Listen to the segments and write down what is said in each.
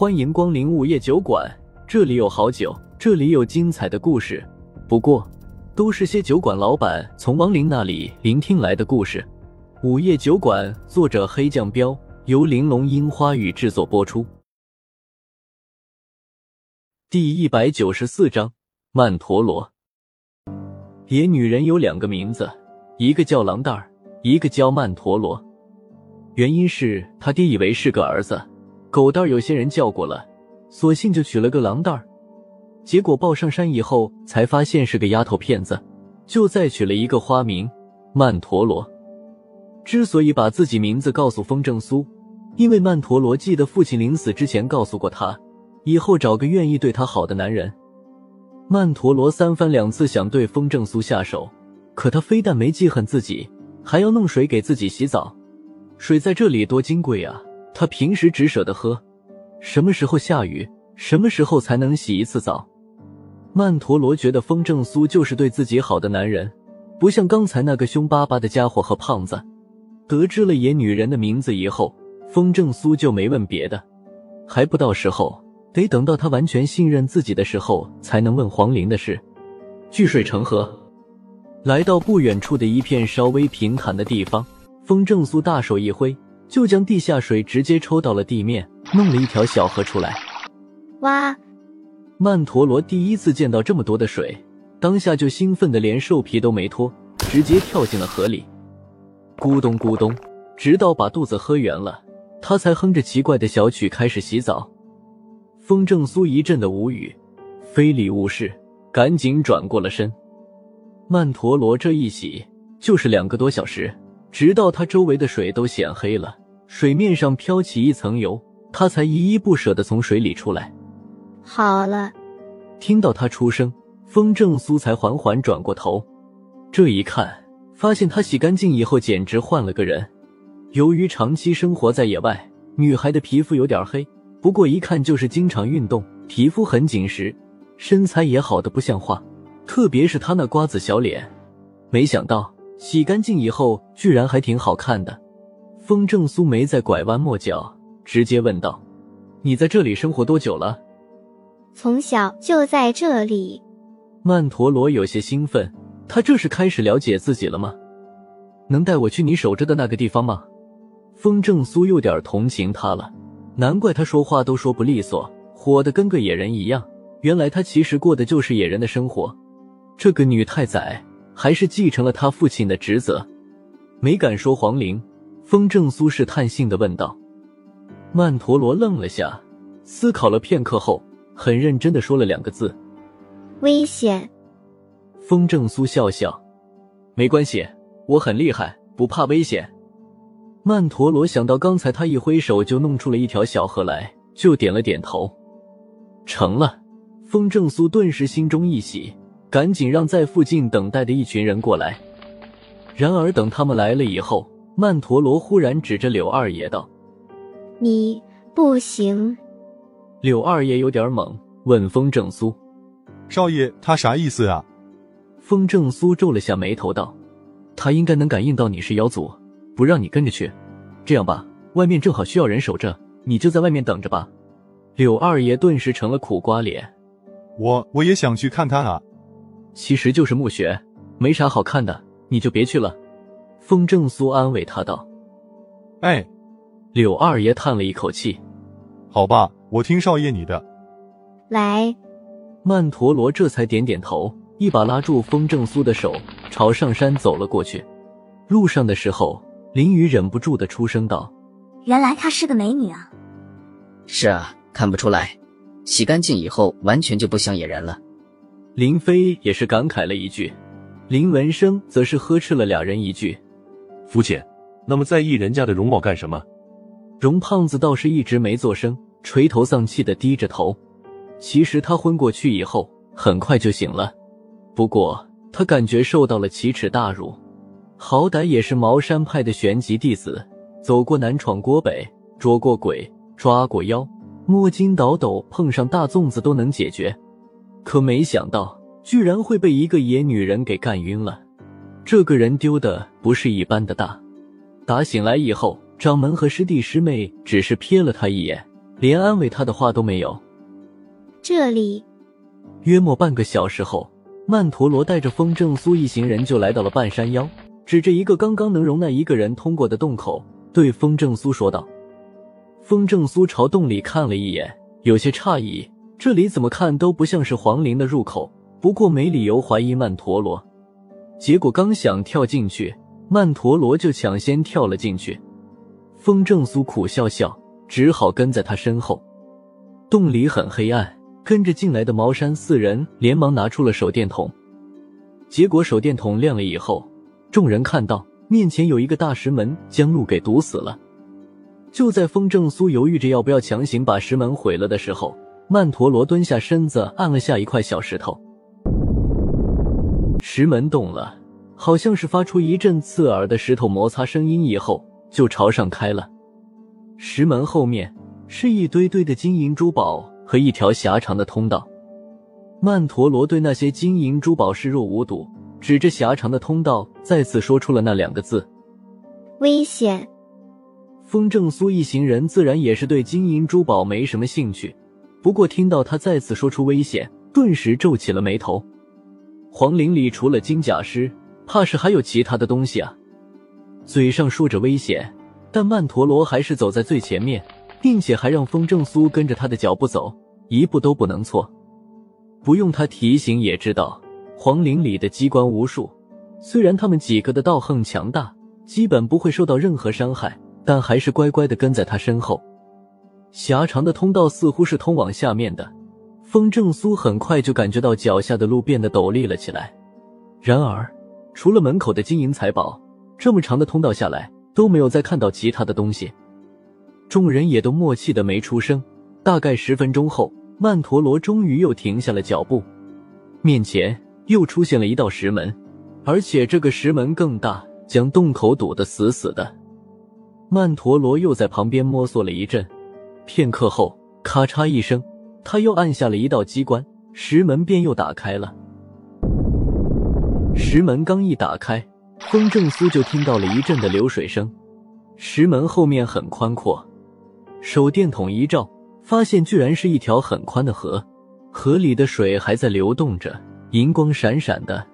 欢迎光临午夜酒馆，这里有好酒，这里有精彩的故事。不过，都是些酒馆老板从亡灵那里聆听来的故事。午夜酒馆，作者黑酱标，由玲珑樱花雨制作播出。第一百九十四章曼陀罗。野女人有两个名字，一个叫狼蛋儿，一个叫曼陀罗。原因是他爹以为是个儿子。狗蛋儿有些人叫过了，索性就取了个狼蛋儿。结果抱上山以后，才发现是个丫头片子，就再取了一个花名曼陀罗。之所以把自己名字告诉风正苏，因为曼陀罗记得父亲临死之前告诉过他，以后找个愿意对他好的男人。曼陀罗三番两次想对风正苏下手，可他非但没记恨自己，还要弄水给自己洗澡。水在这里多金贵啊！他平时只舍得喝，什么时候下雨，什么时候才能洗一次澡？曼陀罗觉得风正苏就是对自己好的男人，不像刚才那个凶巴巴的家伙和胖子。得知了野女人的名字以后，风正苏就没问别的，还不到时候，得等到他完全信任自己的时候才能问黄玲的事。聚水成河，来到不远处的一片稍微平坦的地方，风正苏大手一挥。就将地下水直接抽到了地面，弄了一条小河出来。哇！曼陀罗第一次见到这么多的水，当下就兴奋的连兽皮都没脱，直接跳进了河里。咕咚咕咚，直到把肚子喝圆了，他才哼着奇怪的小曲开始洗澡。风正苏一阵的无语，非礼勿视，赶紧转过了身。曼陀罗这一洗就是两个多小时。直到他周围的水都显黑了，水面上飘起一层油，他才依依不舍地从水里出来。好了，听到他出声，风正苏才缓缓转过头。这一看，发现他洗干净以后简直换了个人。由于长期生活在野外，女孩的皮肤有点黑，不过一看就是经常运动，皮肤很紧实，身材也好的不像话。特别是她那瓜子小脸，没想到。洗干净以后，居然还挺好看的。风正苏没再拐弯抹角，直接问道：“你在这里生活多久了？”“从小就在这里。”曼陀罗有些兴奋，他这是开始了解自己了吗？能带我去你守着的那个地方吗？风正苏有点同情他了，难怪他说话都说不利索，活的跟个野人一样。原来他其实过的就是野人的生活。这个女太宰。还是继承了他父亲的职责，没敢说黄陵。风正苏试探性的问道。曼陀罗愣了下，思考了片刻后，很认真的说了两个字：“危险。”风正苏笑笑：“没关系，我很厉害，不怕危险。”曼陀罗想到刚才他一挥手就弄出了一条小河来，就点了点头：“成了。”风正苏顿时心中一喜。赶紧让在附近等待的一群人过来。然而等他们来了以后，曼陀罗忽然指着柳二爷道：“你不行。”柳二爷有点懵，问风正苏：“少爷，他啥意思啊？”风正苏皱了下眉头道：“他应该能感应到你是妖族，不让你跟着去。这样吧，外面正好需要人守着，你就在外面等着吧。”柳二爷顿时成了苦瓜脸：“我我也想去看看啊。”其实就是墓穴，没啥好看的，你就别去了。”风正苏安慰他道。“哎。”柳二爷叹了一口气，“好吧，我听少爷你的。”来，曼陀罗这才点点头，一把拉住风正苏的手，朝上山走了过去。路上的时候，林雨忍不住的出声道：“原来她是个美女啊！”“是啊，看不出来，洗干净以后完全就不像野人了。”林飞也是感慨了一句，林文生则是呵斥了俩人一句：“肤浅，那么在意人家的容貌干什么？”荣胖子倒是一直没做声，垂头丧气的低着头。其实他昏过去以后，很快就醒了，不过他感觉受到了奇耻大辱。好歹也是茅山派的玄级弟子，走过南闯过北，捉过鬼，抓过妖，摸金倒斗，碰上大粽子都能解决。可没想到，居然会被一个野女人给干晕了。这个人丢的不是一般的大。打醒来以后，掌门和师弟师妹只是瞥了他一眼，连安慰他的话都没有。这里约莫半个小时后，曼陀罗带着风正苏一行人就来到了半山腰，指着一个刚刚能容纳一个人通过的洞口，对风正苏说道。风正苏朝洞里看了一眼，有些诧异，这里怎么看都不像是皇陵的入口，不过没理由怀疑曼陀罗。结果刚想跳进去，曼陀罗就抢先跳了进去。风正苏苦笑笑，只好跟在他身后。洞里很黑暗，跟着进来的茅山四人连忙拿出了手电筒。结果手电筒亮了以后，众人看到面前有一个大石门，将路给堵死了。就在风正苏犹豫着要不要强行把石门毁了的时候，曼陀罗蹲下身子按了下一块小石头。石门动了，好像是发出一阵刺耳的石头摩擦声音，以后就朝上开了。石门后面是一堆堆的金银珠宝和一条狭长的通道。曼陀罗对那些金银珠宝视若无睹，指着狭长的通道，再次说出了那两个字：“危险。”风正苏一行人自然也是对金银珠宝没什么兴趣，不过听到他再次说出危险，顿时皱起了眉头。皇陵里除了金甲尸，怕是还有其他的东西啊！嘴上说着危险，但曼陀罗还是走在最前面，并且还让风正苏跟着他的脚步走，一步都不能错。不用他提醒也知道，皇陵里的机关无数，虽然他们几个的道行强大，基本不会受到任何伤害，但还是乖乖的跟在他身后。狭长的通道似乎是通往下面的。风正苏很快就感觉到脚下的路变得陡立了起来，然而，除了门口的金银财宝，这么长的通道下来都没有再看到其他的东西。众人也都默契的没出声。大概十分钟后，曼陀罗终于又停下了脚步，面前又出现了一道石门，而且这个石门更大，将洞口堵得死死的。曼陀罗又在旁边摸索了一阵，片刻后，咔嚓一声。他又按下了一道机关，石门便又打开了。石门刚一打开，风正苏就听到了一阵的流水声。石门后面很宽阔，手电筒一照，发现居然是一条很宽的河，河里的水还在流动着，银光闪闪的。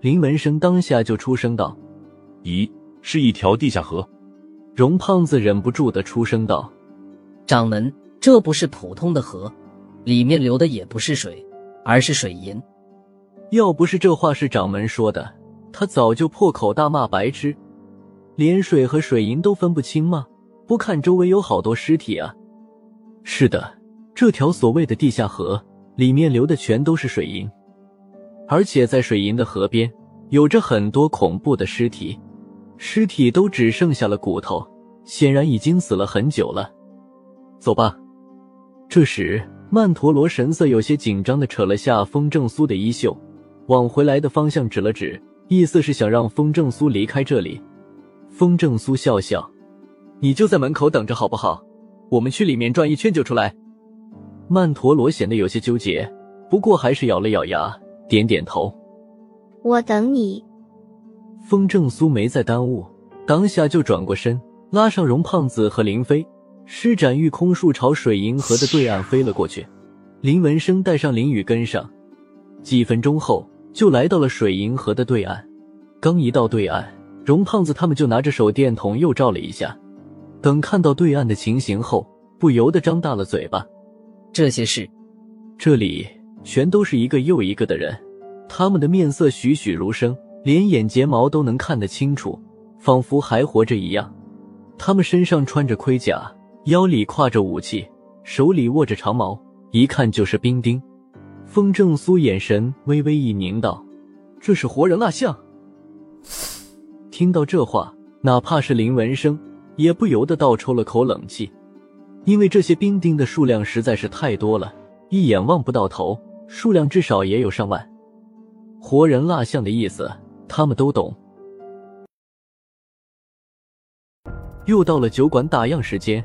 林文生当下就出声道：“咦，是一条地下河。”荣胖子忍不住的出声道：“掌门，这不是普通的河。”里面流的也不是水，而是水银。要不是这话是掌门说的，他早就破口大骂白痴，连水和水银都分不清吗？不看周围有好多尸体啊！是的，这条所谓的地下河里面流的全都是水银，而且在水银的河边有着很多恐怖的尸体，尸体都只剩下了骨头，显然已经死了很久了。走吧。这时。曼陀罗神色有些紧张的扯了下风正苏的衣袖，往回来的方向指了指，意思是想让风正苏离开这里。风正苏笑笑：“你就在门口等着好不好？我们去里面转一圈就出来。”曼陀罗显得有些纠结，不过还是咬了咬牙，点点头：“我等你。”风正苏没再耽误，当下就转过身，拉上荣胖子和林飞。施展御空术，朝水银河的对岸飞了过去。林文生带上林雨跟上，几分钟后就来到了水银河的对岸。刚一到对岸，荣胖子他们就拿着手电筒又照了一下。等看到对岸的情形后，不由得张大了嘴巴。这些事，这里全都是一个又一个的人，他们的面色栩栩如生，连眼睫毛都能看得清楚，仿佛还活着一样。他们身上穿着盔甲。腰里挎着武器，手里握着长矛，一看就是兵丁。风正苏眼神微微一凝，道：“这是活人蜡像。”听到这话，哪怕是林文生也不由得倒抽了口冷气，因为这些兵丁的数量实在是太多了，一眼望不到头，数量至少也有上万。活人蜡像的意思，他们都懂。又到了酒馆打烊时间。